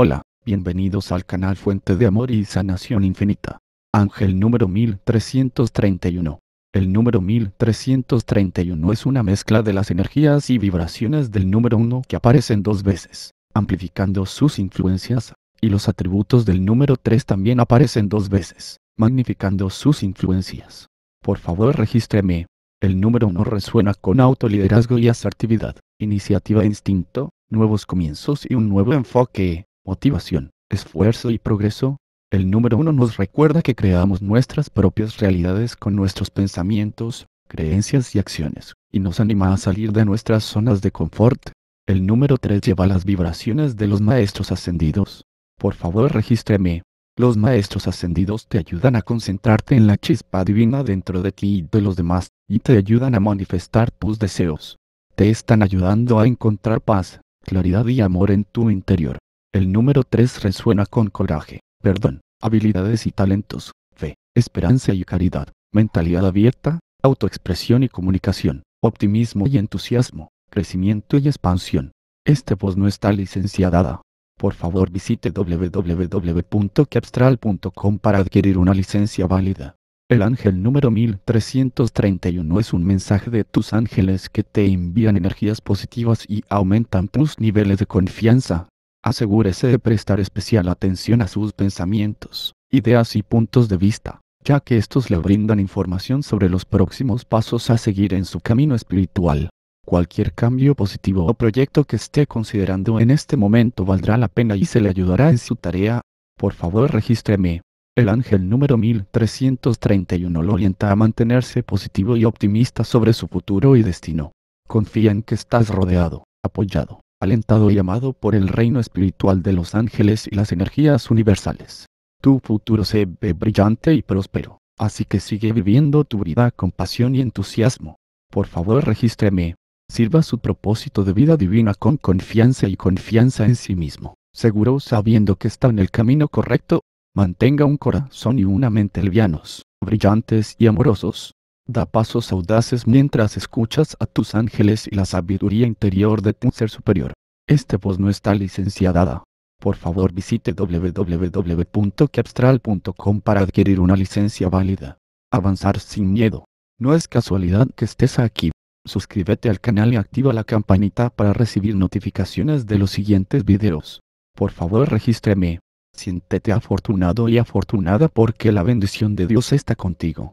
Hola, bienvenidos al canal Fuente de Amor y Sanación Infinita. Ángel número 1331. El número 1331 es una mezcla de las energías y vibraciones del número 1 que aparecen dos veces, amplificando sus influencias, y los atributos del número 3 también aparecen dos veces, magnificando sus influencias. Por favor regístreme. El número 1 resuena con autoliderazgo y asertividad, iniciativa e instinto, nuevos comienzos y un nuevo enfoque motivación, esfuerzo y progreso, el número uno nos recuerda que creamos nuestras propias realidades con nuestros pensamientos, creencias y acciones, y nos anima a salir de nuestras zonas de confort. El número 3 lleva las vibraciones de los maestros ascendidos. Por favor regístreme. Los maestros ascendidos te ayudan a concentrarte en la chispa divina dentro de ti y de los demás, y te ayudan a manifestar tus deseos. Te están ayudando a encontrar paz, claridad y amor en tu interior. El número 3 resuena con coraje, perdón, habilidades y talentos, fe, esperanza y caridad, mentalidad abierta, autoexpresión y comunicación, optimismo y entusiasmo, crecimiento y expansión. Este voz no está licenciada. Por favor visite www.capstral.com para adquirir una licencia válida. El ángel número 1331 es un mensaje de tus ángeles que te envían energías positivas y aumentan tus niveles de confianza, Asegúrese de prestar especial atención a sus pensamientos, ideas y puntos de vista, ya que estos le brindan información sobre los próximos pasos a seguir en su camino espiritual. Cualquier cambio positivo o proyecto que esté considerando en este momento valdrá la pena y se le ayudará en su tarea. Por favor regístreme. El ángel número 1331 lo orienta a mantenerse positivo y optimista sobre su futuro y destino. Confía en que estás rodeado, apoyado alentado y amado por el reino espiritual de los ángeles y las energías universales. Tu futuro se ve brillante y próspero, así que sigue viviendo tu vida con pasión y entusiasmo. Por favor regístreme. Sirva su propósito de vida divina con confianza y confianza en sí mismo, seguro sabiendo que está en el camino correcto. Mantenga un corazón y una mente livianos, brillantes y amorosos, Da pasos audaces mientras escuchas a tus ángeles y la sabiduría interior de tu ser superior. Este voz no está licenciada. Por favor visite www.capstral.com para adquirir una licencia válida. Avanzar sin miedo. No es casualidad que estés aquí. Suscríbete al canal y activa la campanita para recibir notificaciones de los siguientes videos. Por favor regístreme. Siéntete afortunado y afortunada porque la bendición de Dios está contigo.